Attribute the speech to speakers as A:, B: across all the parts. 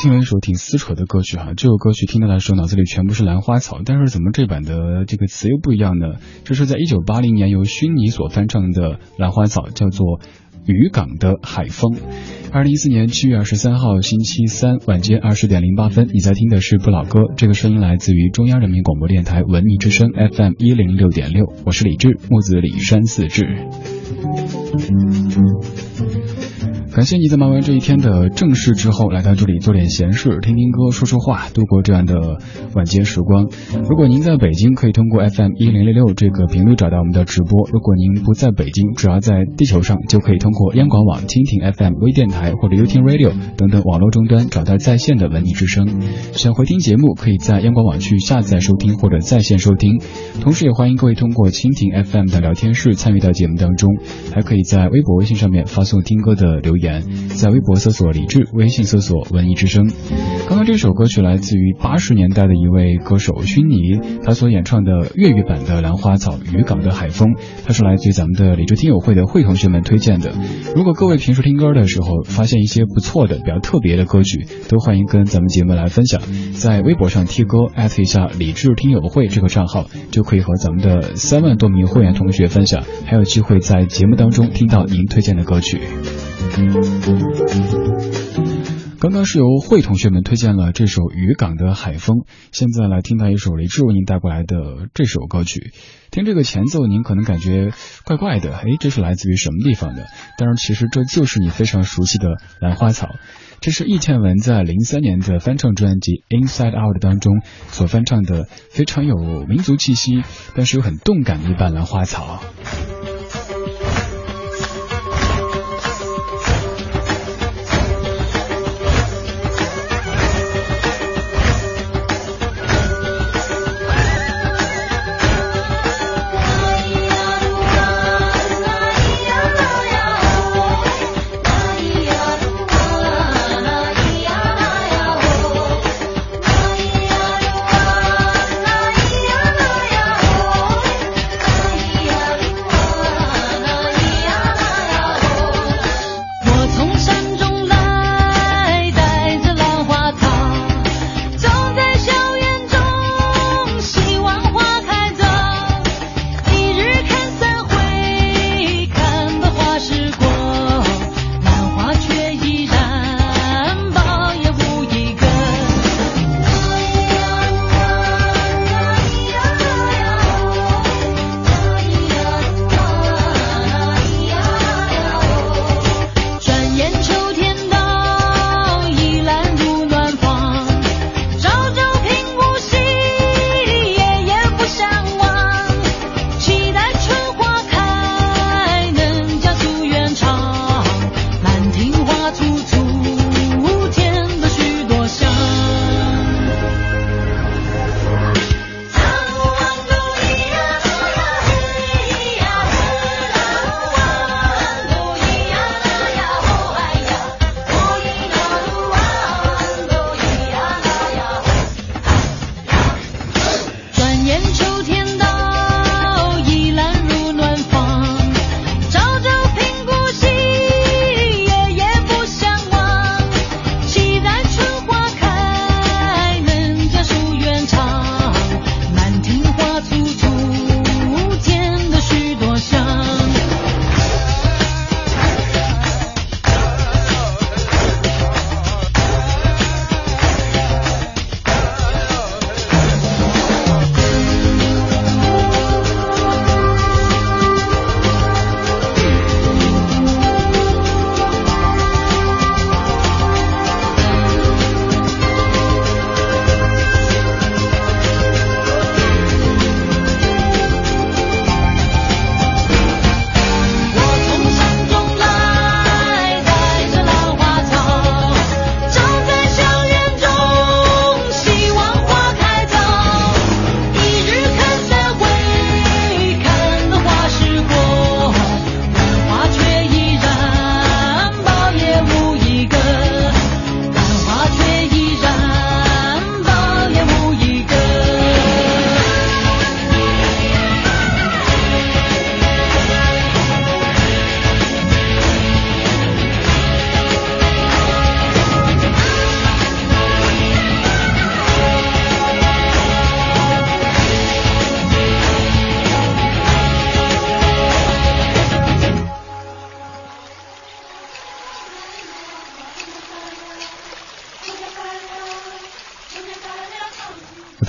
A: 听完一首挺撕扯的歌曲哈，这首歌曲听到的时候脑子里全部是兰花草，但是怎么这版的这个词又不一样呢？这是在一九八零年由薰妮所翻唱的兰花草，叫做渔港的海风。二零一四年七月二十三号星期三晚间二十点零八分，你在听的是不老歌，这个声音来自于中央人民广播电台文艺之声 FM 一零六点六，我是李志，木子李山四志。感谢你在忙完这一天的正事之后，来到这里做点闲事，听听歌，说说话，度过这样的晚间时光。如果您在北京，可以通过 FM 一零六六这个频率找到我们的直播；如果您不在北京，只要在地球上，就可以通过央广网、蜻蜓 FM 微电台或者 y o u t Radio 等等网络终端找到在线的文艺之声。想回听节目，可以在央广网去下载收听或者在线收听。同时，也欢迎各位通过蜻蜓 FM 的聊天室参与到节目当中，还可以在微博、微信上面发送听歌的留言。在微博搜索李志，微信搜索文艺之声。刚刚这首歌曲来自于八十年代的一位歌手薰妮，他所演唱的粤语版的《兰花草渔港的海风》，他是来自于咱们的李志听友会的会同学们推荐的。如果各位平时听歌的时候发现一些不错的、比较特别的歌曲，都欢迎跟咱们节目来分享。在微博上贴歌艾特一下李志听友会这个账号，就可以和咱们的三万多名会员同学分享，还有机会在节目当中听到您推荐的歌曲。刚刚是由慧同学们推荐了这首渔港的海风，现在来听到一首李志为您带过来的这首歌曲。听这个前奏，您可能感觉怪怪的，诶，这是来自于什么地方的？当然，其实这就是你非常熟悉的兰花草。这是易倩文在零三年的翻唱专辑《Inside Out》当中所翻唱的，非常有民族气息，但是又很动感的一版兰花草。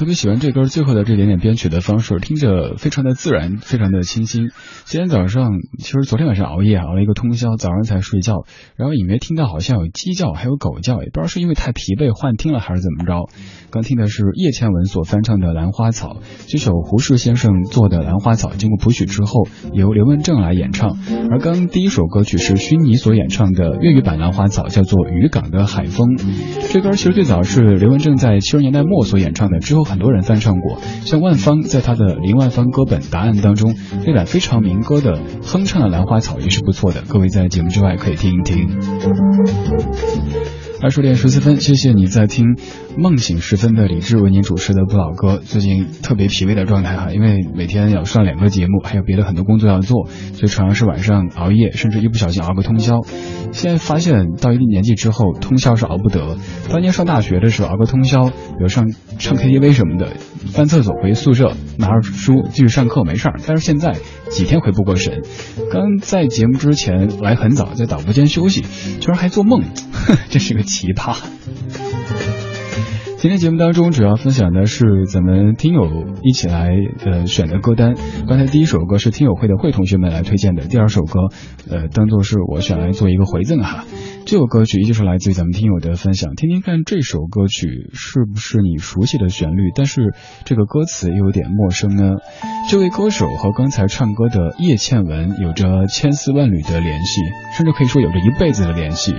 A: 别喜欢这歌最后的这点点编曲的方式，听着非常的自然，非常的清新。今天早上其实昨天晚上熬夜熬了一个通宵，早上才睡觉，然后隐约听到好像有鸡叫，还有狗叫，也不知道是因为太疲惫幻听了还是怎么着。刚听的是叶倩文所翻唱的《兰花草》，这首胡适先生做的《兰花草》经过谱曲之后，由刘文正来演唱。而刚第一首歌曲是薰妮所演唱的粤语版《兰花草》，叫做《渔港的海风》。这歌其实最早是刘文正在七十年代末所演唱的，之后很多人翻唱过，像万芳在他的林万芳歌本答案当中，那版非常明歌的哼唱的《兰花草》也是不错的，各位在节目之外可以听一听。二十点十四分，谢谢你在听梦醒时分的李志为您主持的不老歌。最近特别疲惫的状态哈，因为每天要上两个节目，还有别的很多工作要做，所以常常是晚上熬夜，甚至一不小心熬个通宵。现在发现到一定年纪之后，通宵是熬不得。当年上大学的时候熬个通宵，比如上唱 KTV 什么的，翻厕所回宿舍拿着书继续上课没事儿。但是现在几天回不过神。刚在节目之前来很早，在导播间休息，居然还做梦，这是个。奇葩。今天节目当中主要分享的是咱们听友一起来呃选的歌单。刚才第一首歌是听友会的会同学们来推荐的，第二首歌呃当做是我选来做一个回赠哈。这首歌曲依旧是来自于咱们听友的分享，听听看这首歌曲是不是你熟悉的旋律，但是这个歌词又有点陌生呢？这位歌手和刚才唱歌的叶倩文有着千丝万缕的联系，甚至可以说有着一辈子的联系。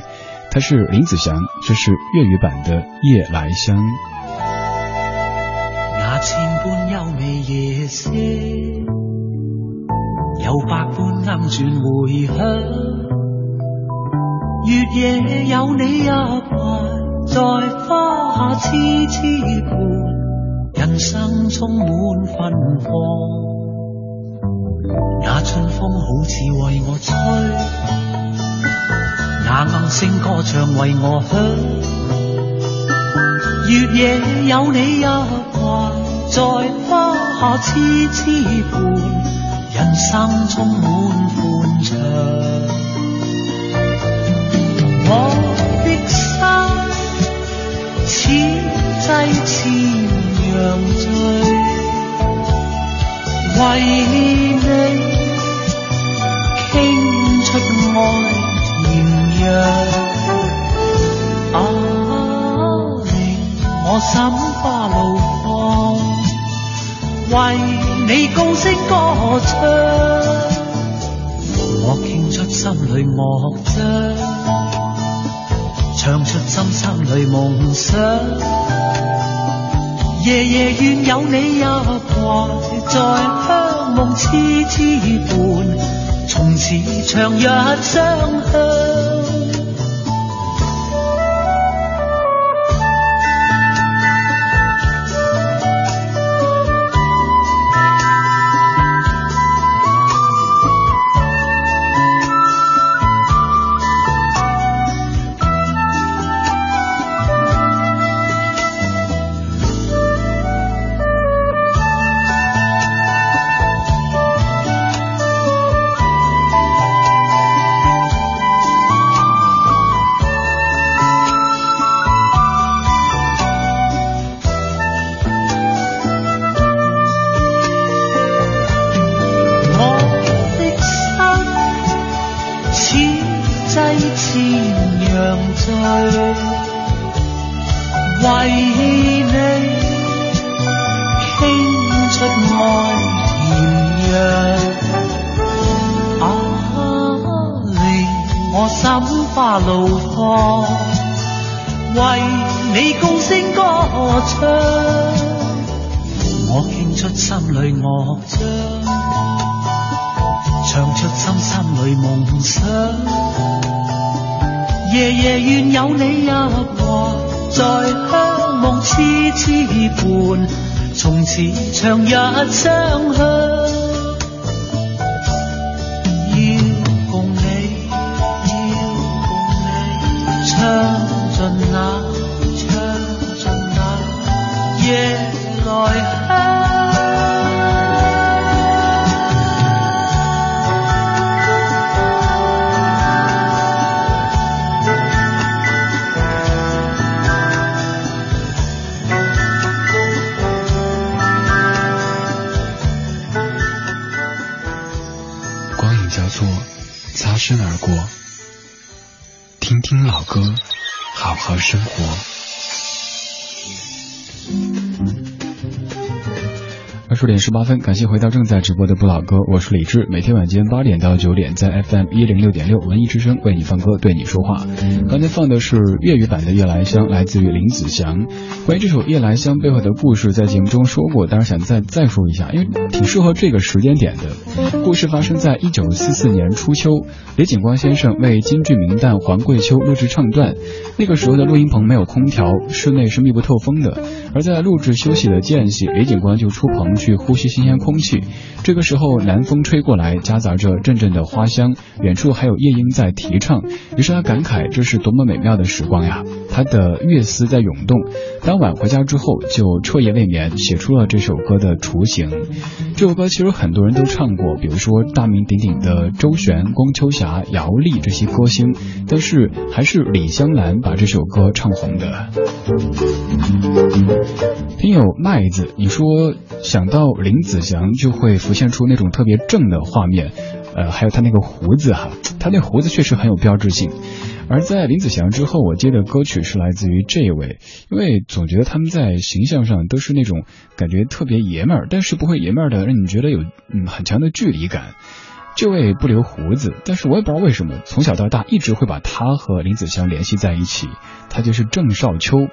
A: 他是林子祥，这是粤语版的《夜来香》。
B: 那千般优美夜色，有百般啱转回响。月夜有你一怀，在花下痴痴伴，人生充满芬芳。那春风好似为我吹。那暗声歌唱为我响，月夜有你一怀，在花下痴痴伴，人生充满欢畅。我的心似祭前羊醉，为你倾出爱啊，令我心花怒放，为你高声歌唱，我倾出心里乐章，唱出心心里梦想，夜夜愿有你一怀，在香梦痴痴伴。从此长日相向。
A: 身而过，听听老歌，好好生活。十点十八分，感谢回到正在直播的不老哥，我是李志。每天晚间八点到九点，在 FM 一零六点六文艺之声为你放歌，对你说话。刚才放的是粤语版的《夜来香》，来自于林子祥。关于这首《夜来香》背后的故事，在节目中说过，当然想再再说一下，因为挺适合这个时间点的。故事发生在一九四四年初秋，李景光先生为京剧名旦黄桂秋录制唱段。那个时候的录音棚没有空调，室内是密不透风的。而在录制休息的间隙，李警官就出棚去去呼吸新鲜空气。这个时候，南风吹过来，夹杂着阵阵的花香，远处还有夜莺在啼唱。于是他感慨，这是多么美妙的时光呀！他的乐思在涌动。当晚回家之后，就彻夜未眠，写出了这首歌的雏形。这首歌其实很多人都唱过，比如说大名鼎鼎的周璇、龚秋霞、姚丽这些歌星，但是还是李香兰把这首歌唱红的。听友麦子，你说想到林子祥就会浮现出那种特别正的画面，呃，还有他那个胡子哈，他那胡子确实很有标志性。而在林子祥之后，我接的歌曲是来自于这位，因为总觉得他们在形象上都是那种感觉特别爷们儿，但是不会爷们儿的让你觉得有嗯很强的距离感。这位不留胡子，但是我也不知道为什么，从小到大一直会把他和林子祥联系在一起，他就是郑少秋。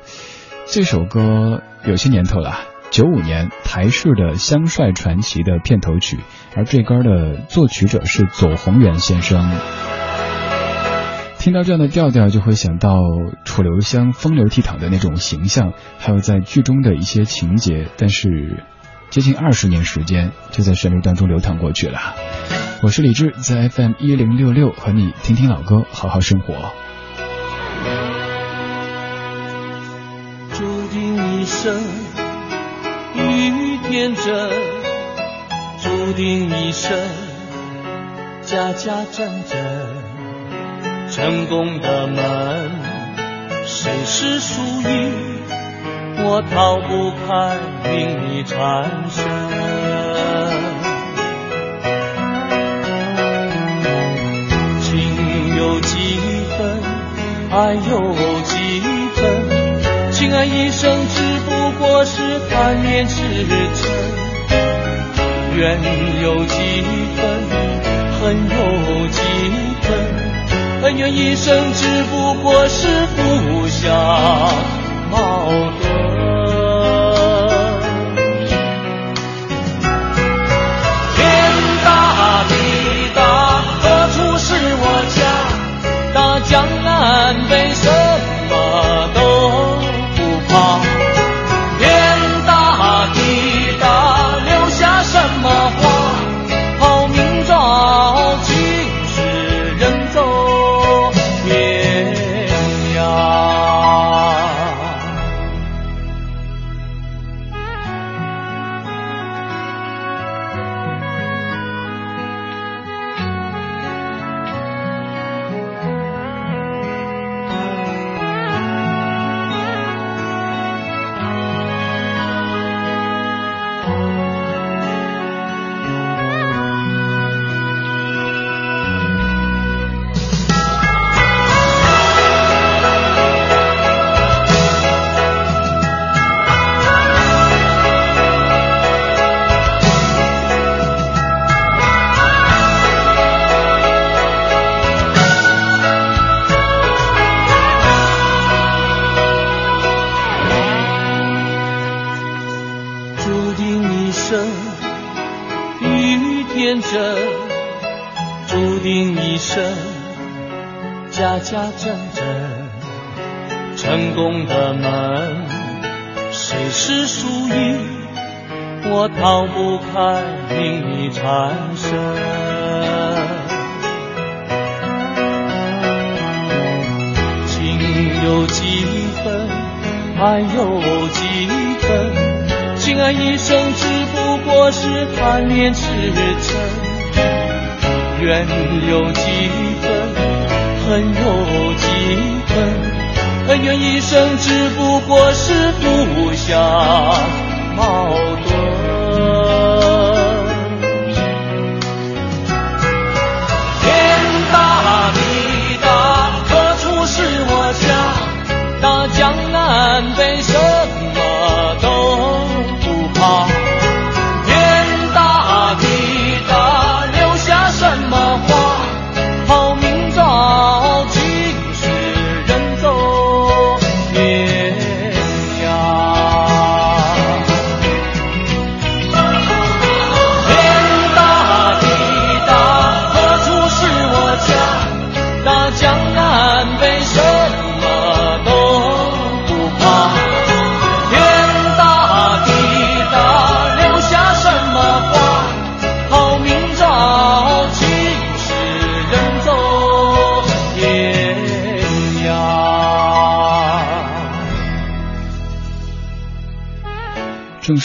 A: 这首歌有些年头了，九五年台视的《香帅传奇》的片头曲，而这歌的作曲者是左宏元先生。听到这样的调调，就会想到楚留香风流倜傥的那种形象，还有在剧中的一些情节。但是，接近二十年时间就在旋律当中流淌过去了。我是李志，在 FM 一零六六和你听听老歌，好好生活。
C: 天真，注定一生家家阵阵。成功的门，谁是输赢？我逃不开命运缠身。情有几分，爱有几分？情爱一生只。过是贪恋痴嗔，缘有几分，恨有几分，恩怨一生只不过是互相矛盾。天大地大，何处是我家？大江南北一生只不
B: 过是贪恋痴嗔，怨有几分，恨有几分，恩怨一生只不过是互相矛
A: 盾。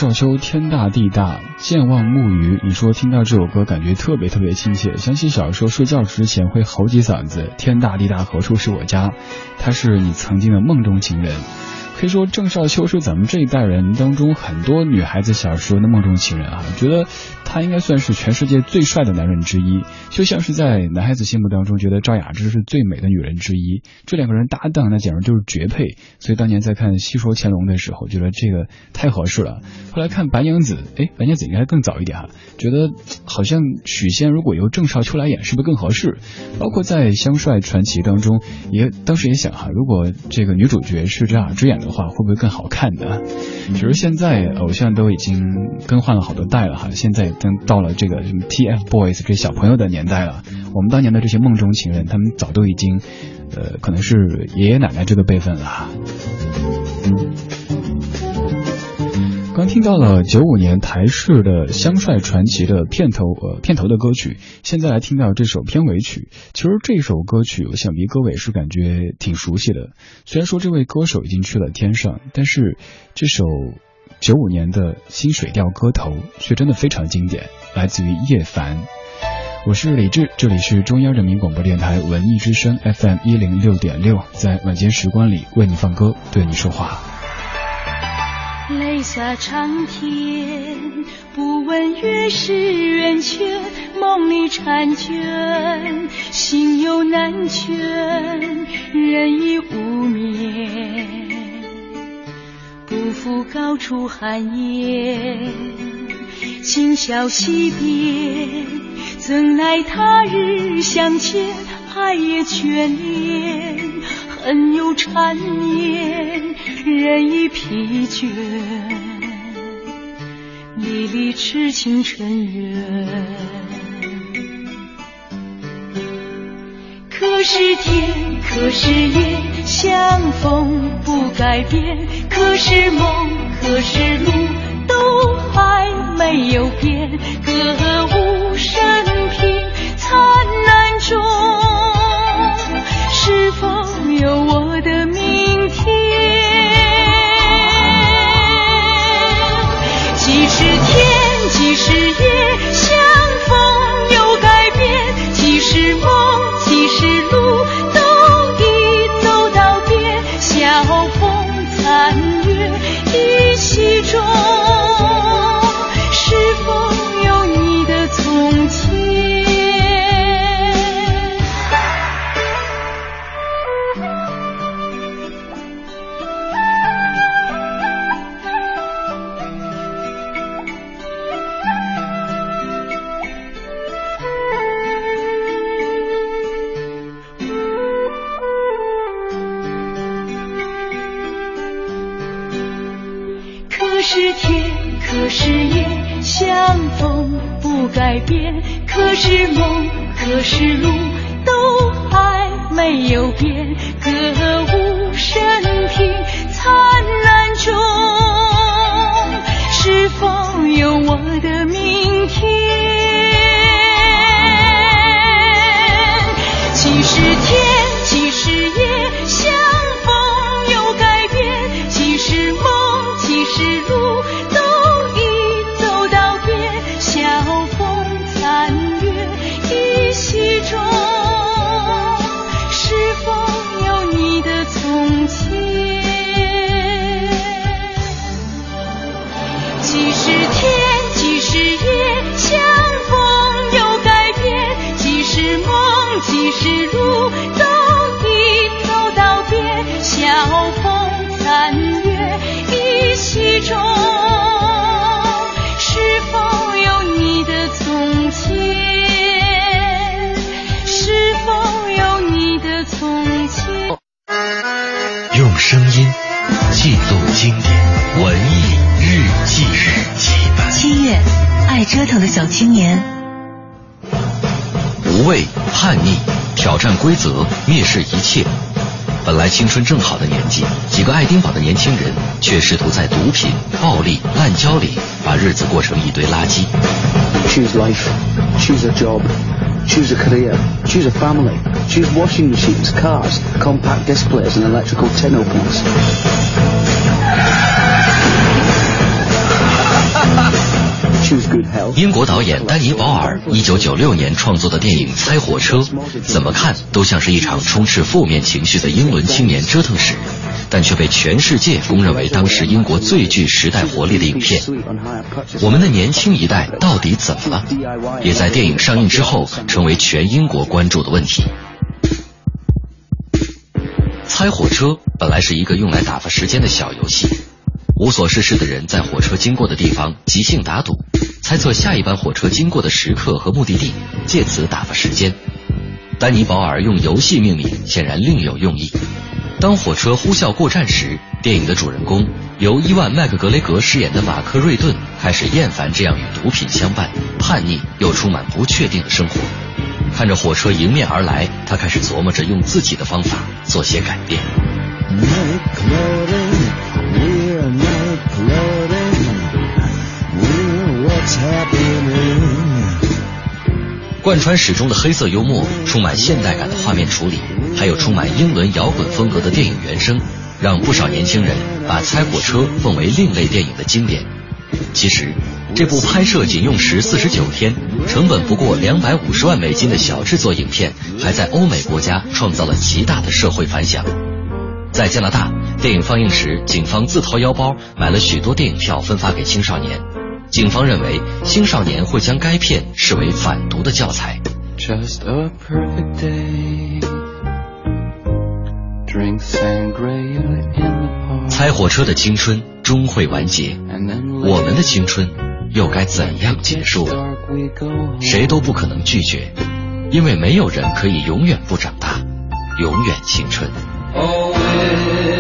A: 少秋天大地大，健忘木鱼。你说听到这首歌感觉特别特别亲切，想起小时候睡觉之前会吼几嗓子“天大地大，何处是我家”，他是你曾经的梦中情人。可以说郑少秋是咱们这一代人当中很多女孩子小时候的梦中情人啊，觉得他应该算是全世界最帅的男人之一，就像是在男孩子心目当中觉得赵雅芝是最美的女人之一，这两个人搭档那简直就是绝配。所以当年在看《戏说乾隆》的时候，觉得这个太合适了。后来看白娘子，哎，白娘子应该更早一点啊，觉得好像许仙如果由郑少秋来演，是不是更合适？包括在《香帅传奇》当中，也当时也想哈，如果这个女主角是赵雅芝演的话，会不会更好看呢？其实现在偶像都已经更换了好多代了哈，现在等到了这个什么 TFBOYS 这小朋友的年代了。我们当年的这些梦中情人，他们早都已经，呃，可能是爷爷奶奶这个辈分了。刚听到了九五年台式的《香帅传奇》的片头呃片头的歌曲，现在来听到这首片尾曲。其实这首歌曲，我想必各位是感觉挺熟悉的。虽然说这位歌手已经去了天上，但是这首九五年的新水调歌头却真的非常经典，来自于叶凡。我是李志，这里是中央人民广播电台文艺之声 FM 一零六点六，在晚间时光里为你放歌，对你说话。
D: 泪洒长天，不问月是圆缺，梦里婵娟，心有难全，人已无眠。不负高处寒烟，今宵惜别，怎奈他日相见，爱也眷恋，恨又缠绵，人已疲倦。离离痴情尘缘，可是天，可是夜，相逢不改变。可是梦，可是路，都还没有变。歌舞升平，灿烂中，
E: 青春正好的年纪，几个爱丁堡的年轻人却试图在毒品、暴力、滥交里把日子过成一堆垃圾。
F: Choose life, choose a job, choose a career, choose a family, choose washing machines, cars, compact displays, and electrical tinopons.
E: 英国导演丹尼·保尔一九九六年创作的电影《猜火车》，怎么看都像是一场充斥负面情绪的英伦青年折腾史，但却被全世界公认为当时英国最具时代活力的影片。我们的年轻一代到底怎么了？也在电影上映之后成为全英国关注的问题。猜火车本来是一个用来打发时间的小游戏。无所事事的人在火车经过的地方即兴打赌，猜测下一班火车经过的时刻和目的地，借此打发时间。丹尼·保尔用游戏命名，显然另有用意。当火车呼啸过站时，电影的主人公由伊万·麦克格雷格饰演的马克·瑞顿开始厌烦这样与毒品相伴、叛逆又充满不确定的生活。看着火车迎面而来，他开始琢磨着用自己的方法做些改变。贯穿始终的黑色幽默，充满现代感的画面处理，还有充满英伦摇滚风格的电影原声，让不少年轻人把《猜火车》奉为另类电影的经典。其实，这部拍摄仅用时四十九天、成本不过两百五十万美金的小制作影片，还在欧美国家创造了极大的社会反响。在加拿大，电影放映时，警方自掏腰包买了许多电影票分发给青少年。警方认为，青少年会将该片视为反毒的教材。猜火车的青春终会完结，我们的青春又该怎样结束？谁都不可能拒绝，因为没有人可以永远不长大，永远青春。
A: 回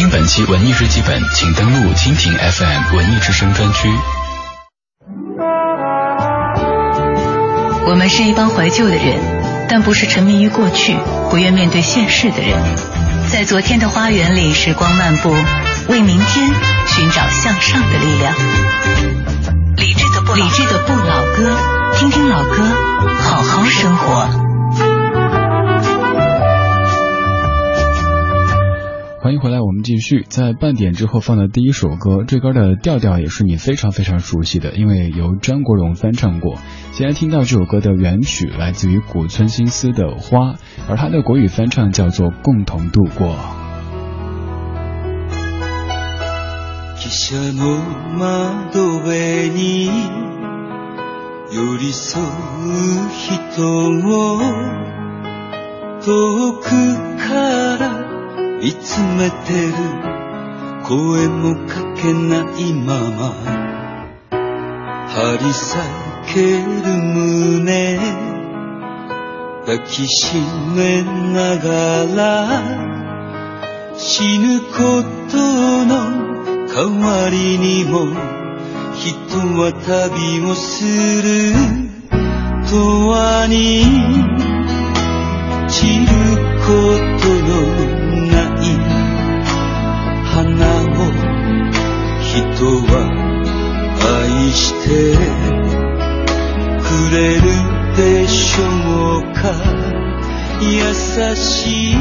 A: 听本期文艺日记本，请登录蜻蜓 FM 文艺之声专区。
G: 我们是一帮怀旧的人，但不是沉迷于过去、不愿面对现实的人。在昨天的花园里，时光漫步，为明天寻找向上的力量。理智的不理智的不老歌，听听老歌，好好生活。
A: 欢迎回来，我们继续在半点之后放的第一首歌，这歌的调调也是你非常非常熟悉的，因为由张国荣翻唱过。现在听到这首歌的原曲来自于古村新司的《花》，而它的国语翻唱叫做《共同度过》。
H: 見つめてる？声もかけないまま。張り裂ける胸。抱きしめながら。死ぬことの代わりにも。人は旅をする。永遠に散ることは愛してくれるでしょうか優しい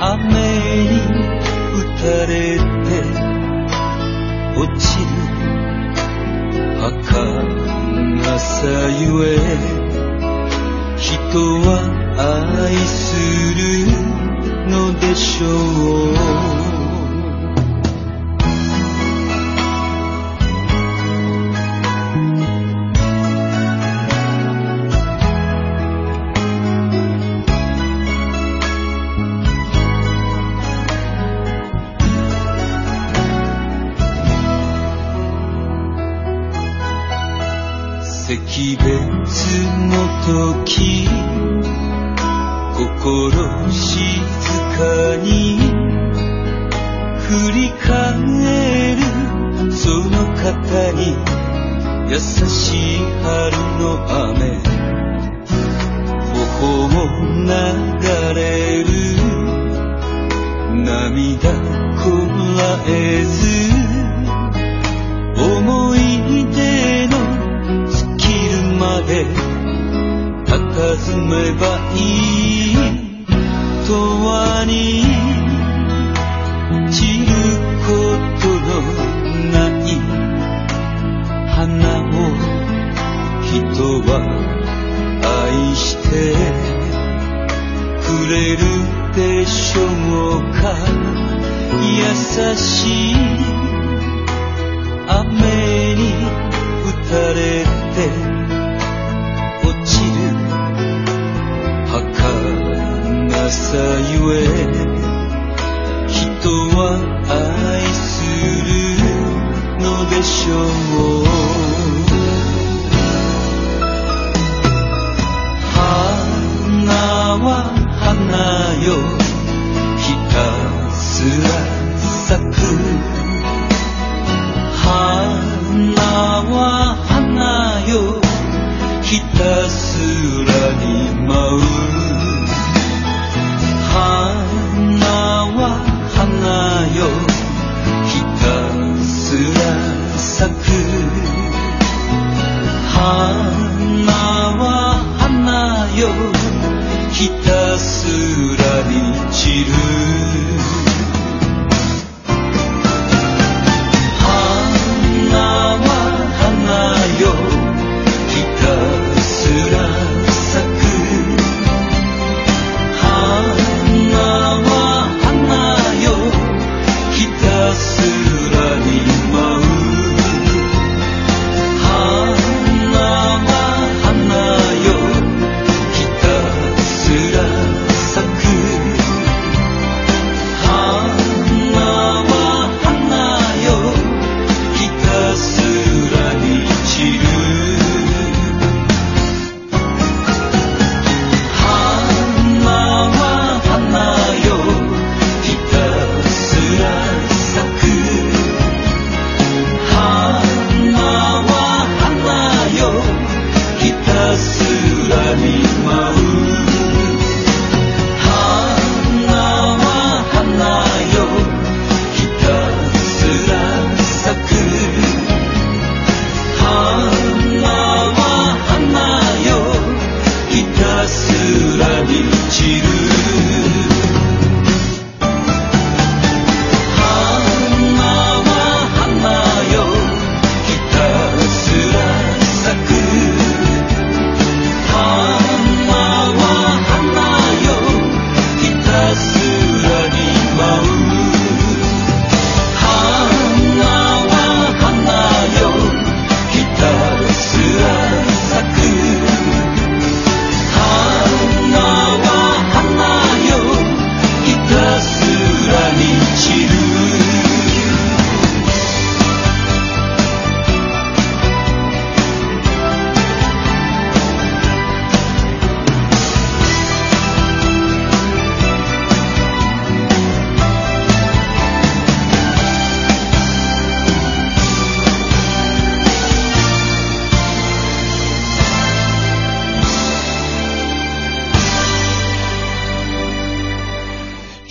H: 雨に打たれて落ちる儚さゆえ人は愛するのでしょうえず思い出の尽きるまで佇めばいい。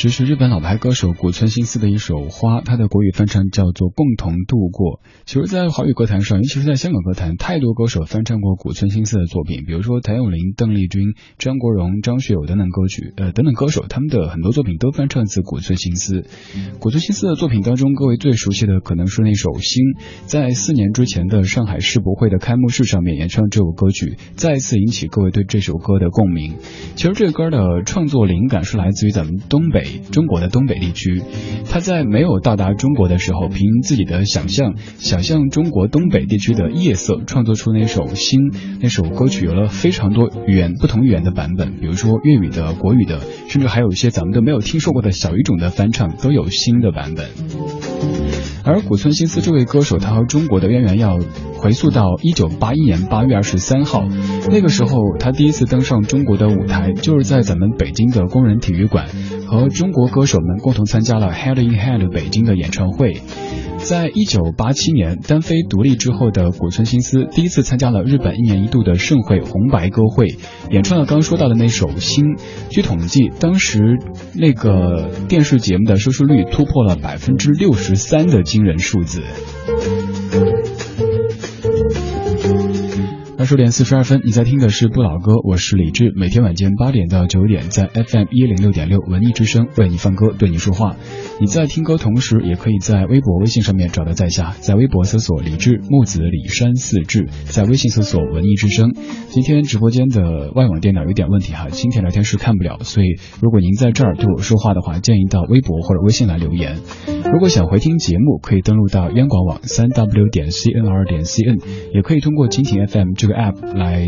A: 这是日本老牌歌手谷村新司的一首《花》，他的国语翻唱叫做《共同度过》。其实，在华语歌坛上，尤其是在香港歌坛，太多歌手翻唱过谷村新司的作品，比如说谭咏麟、邓丽君、张国荣、张学友等等歌曲，呃，等等歌手，他们的很多作品都翻唱自谷村新司。谷村新司的作品当中，各位最熟悉的可能是那首《心》，在四年之前的上海世博会的开幕式上面演唱这首歌曲，再次引起各位对这首歌的共鸣。其实这歌的创作灵感是来自于咱们东北。中国的东北地区，他在没有到达中国的时候，凭自己的想象，想象中国东北地区的夜色，创作出那首《新》。那首歌曲有了非常多语言不同语言的版本，比如说粤语的、国语的，甚至还有一些咱们都没有听说过的小语种的翻唱，都有新的版本。而古村新司这位歌手，他和中国的渊源要回溯到一九八一年八月二十三号，那个时候他第一次登上中国的舞台，就是在咱们北京的工人体育馆，和中国歌手们共同参加了 Head in Head 北京的演唱会。在一九八七年单飞独立之后的古村新司，第一次参加了日本一年一度的盛会红白歌会，演唱了刚说到的那首《新》。据统计，当时那个电视节目的收视率突破了百分之六十三的惊人数字。二十点四十二分，你在听的是不老歌，我是李志。每天晚间八点到九点，在 FM 一零六点六文艺之声为你放歌，对你说话。你在听歌同时，也可以在微博、微信上面找到在下，在微博搜索李志木子李山四志，在微信搜索文艺之声。今天直播间的外网电脑有点问题哈，今天聊天室看不了，所以如果您在这儿对我说话的话，建议到微博或者微信来留言。如果想回听节目，可以登录到央广网三 w 点 cnr 点 cn，也可以通过蜻蜓 FM 这个。App 来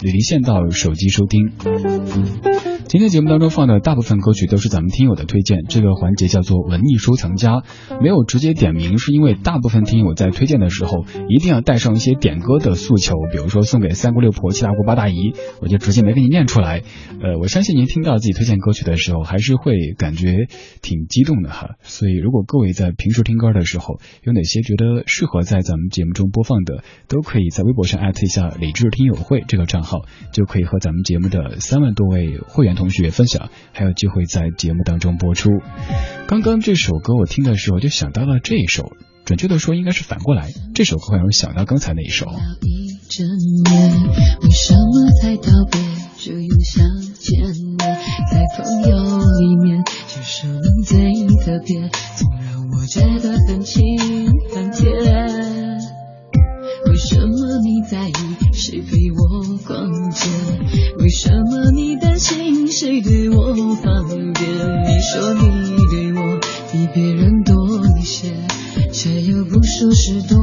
A: 离线到手机收听。今天节目当中放的大部分歌曲都是咱们听友的推荐，这个环节叫做文艺收藏家，没有直接点名，是因为大部分听友在推荐的时候一定要带上一些点歌的诉求，比如说送给三姑六婆、七大姑八大姨，我就直接没给你念出来。呃，我相信您听到自己推荐歌曲的时候，还是会感觉挺激动的哈。所以如果各位在平时听歌的时候，有哪些觉得适合在咱们节目中播放的，都可以在微博上艾特一下理智听友会这个账号，就可以和咱们节目的三万多位会员。同同学分享，还有机会在节目当中播出。刚刚这首歌我听的时候就想到了这一首，准确的说应该是反过来，这首歌好像想到刚才那一首。
I: 一整年，为什么才道别就又想见面？在朋友里面，只剩你最特别，总让我觉得很亲很甜。为什么你在意谁陪我逛街？为什么你担心谁对我方便？你说你对我比别人多一些，却又不说是多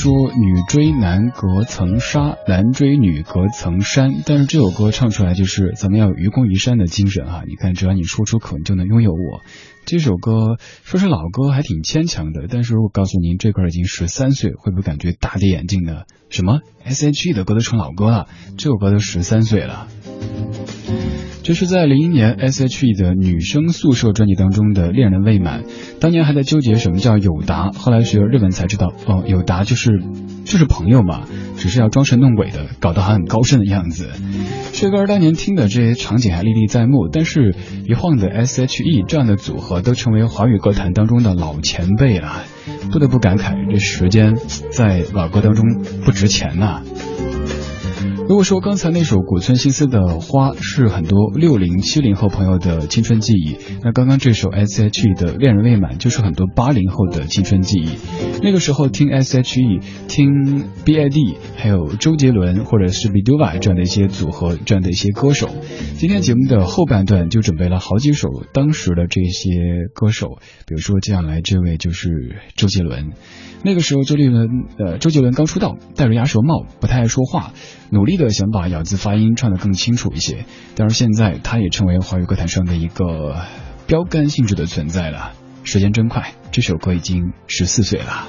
I: 说“
J: 女追男隔层纱，男追女隔层山”，但是这首歌唱出来就是咱们要有愚公移山的精神哈。你看，只要你说出口，你就能拥有我。这首歌说是老歌，还挺牵强的。但是我告诉您，这歌已经十三岁，会不会感觉大跌眼镜呢？什么 S.H.E 的歌都成老歌了，这首歌都十三岁了。这是在零一年 S.H.E 的女生宿舍专辑当中的《恋人未满》，当年还在纠结什么叫友达，后来学日文才知道，哦，友达就是就是朋友嘛，只是要装神弄鬼的，搞得还很高深的样子。这歌当年听的这些场景还历历在目，但是一晃的 S.H.E 这样的组合都成为华语歌坛当中的老前辈了，不得不感慨这时间在老歌当中不值钱呐。如果说刚才那首古村新司的《花》是很多六零七零后朋友的青春记忆，那刚刚这首 S.H.E 的《恋人未满》就是很多八零后的青春记忆。那个时候听 S.H.E、听 B.I.D，还有周杰伦或者是 Biduva 这样的一些组合，这样的一些歌手。今天节目的后半段就准备了好几首当时的这些歌手，比如说接下来这位就是周杰伦。那个时候周杰伦，呃，周杰伦刚出道，戴着鸭舌帽，不太爱说话，努力的想把咬字发音唱得更清楚一些。但是现在他也成为华语歌坛上的一个标杆性质的存在了。时间真快，这首歌已经十四岁了。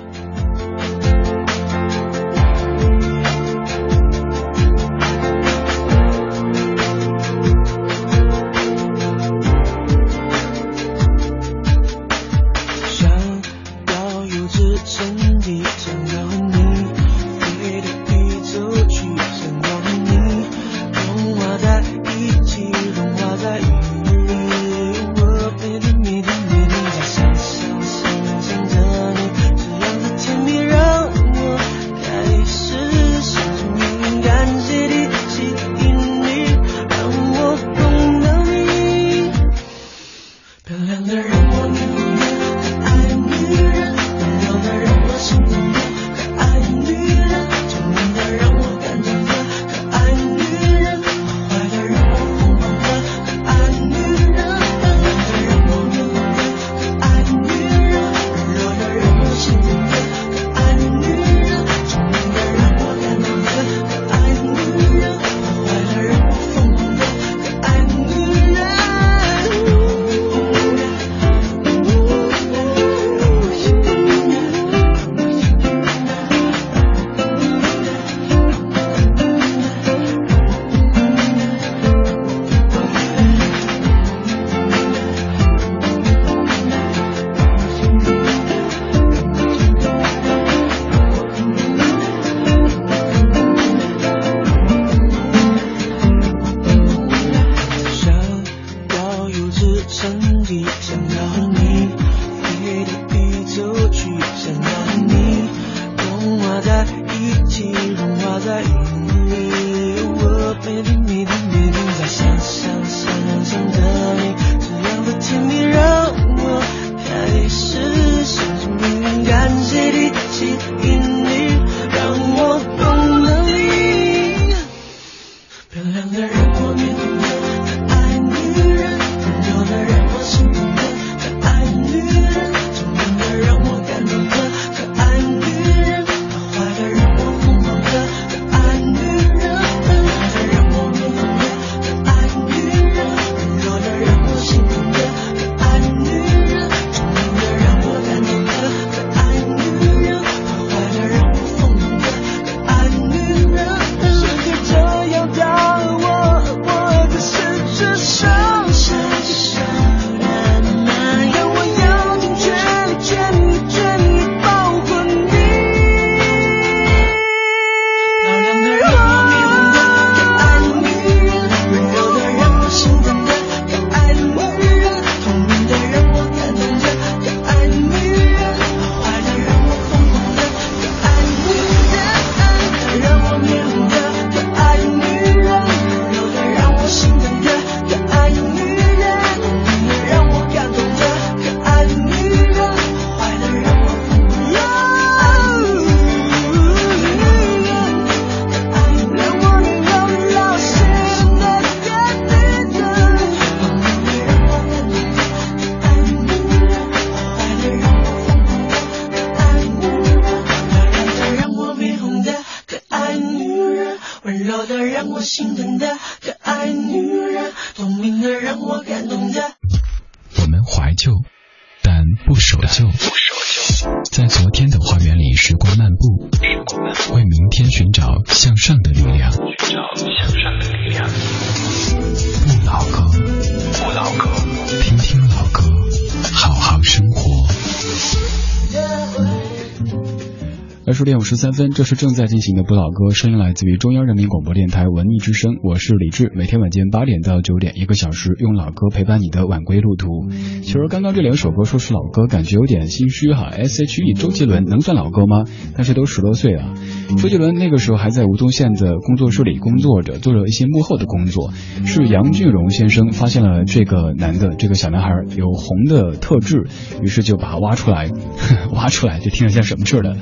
A: 十三分，这是正在进行的不老歌，声音来自于中央人民广播电台文艺之声，我是李志，每天晚间八点到九点，一个小时用老歌陪伴你的晚归路途。其实刚刚这两首歌说是老歌，感觉有点心虚哈。S.H.E 周杰伦能算老歌吗？但是都十多岁了。周杰伦那个时候还在吴宗宪的工作室里工作着，做着一些幕后的工作。是杨俊荣先生发现了这个男的，这个小男孩有红的特质，于是就把他挖出来，挖出来就听着像什么似的。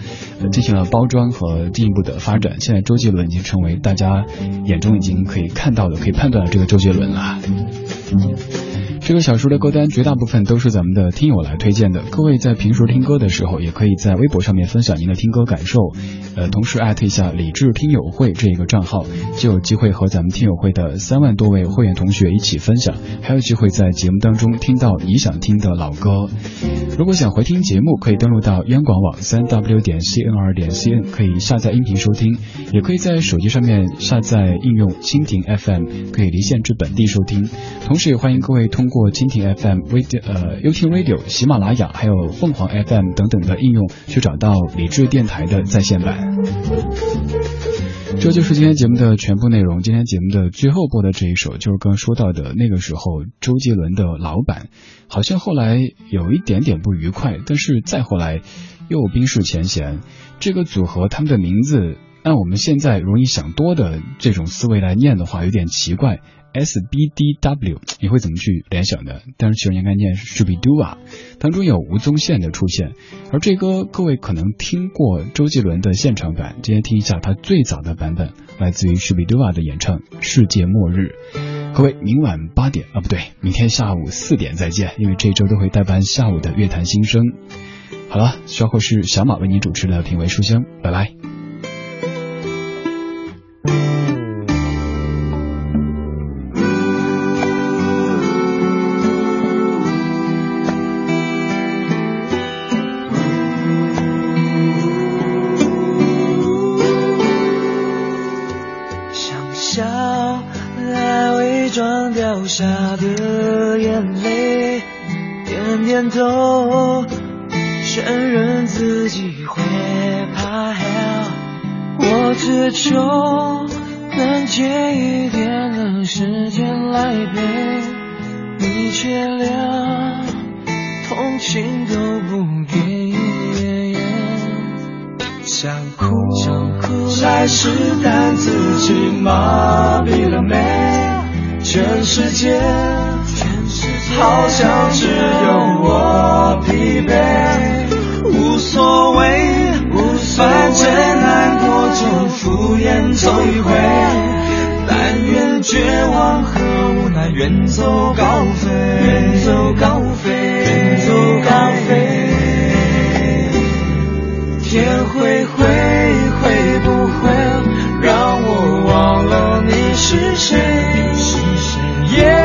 A: 进行了包装和进一步的发展，现在周杰伦已经成为大家眼中已经可以看到的、可以判断的这个周杰伦了。这个小说的歌单绝大部分都是咱们的听友来推荐的。各位在平时听歌的时候，也可以在微博上面分享您的听歌感受，呃，同时艾特一下李智听友会这一个账号，就有机会和咱们听友会的三万多位会员同学一起分享，还有机会在节目当中听到你想听的老歌。如果想回听节目，可以登录到央广网三 w 点 cnr 点 cn，可以下载音频收听，也可以在手机上面下载应用蜻蜓 FM，可以离线至本地收听。同时也欢迎各位通过蜻蜓 FM、微呃优听 Radio、喜马拉雅还有凤凰 FM 等等的应用去找到理智电台的在线版。这就是今天节目的全部内容。今天节目的最后播的这一首，就是刚说到的那个时候周杰伦的老板，好像后来有一点点不愉快，但是再后来又冰释前嫌。这个组合他们的名字，按我们现在容易想多的这种思维来念的话，有点奇怪。S B D W，你会怎么去联想的？但是其实应该念 s h u b i d u a 当中有吴宗宪的出现，而这歌各位可能听过周杰伦的现场版，今天听一下他最早的版本，来自于 s h u b i d u a 的演唱《世界末日》。各位明晚八点啊，不对，明天下午四点再见，因为这周都会代班下午的乐坛新生。好了，稍后是小马为你主持的品味书香，拜拜。
J: 是谁？是谁？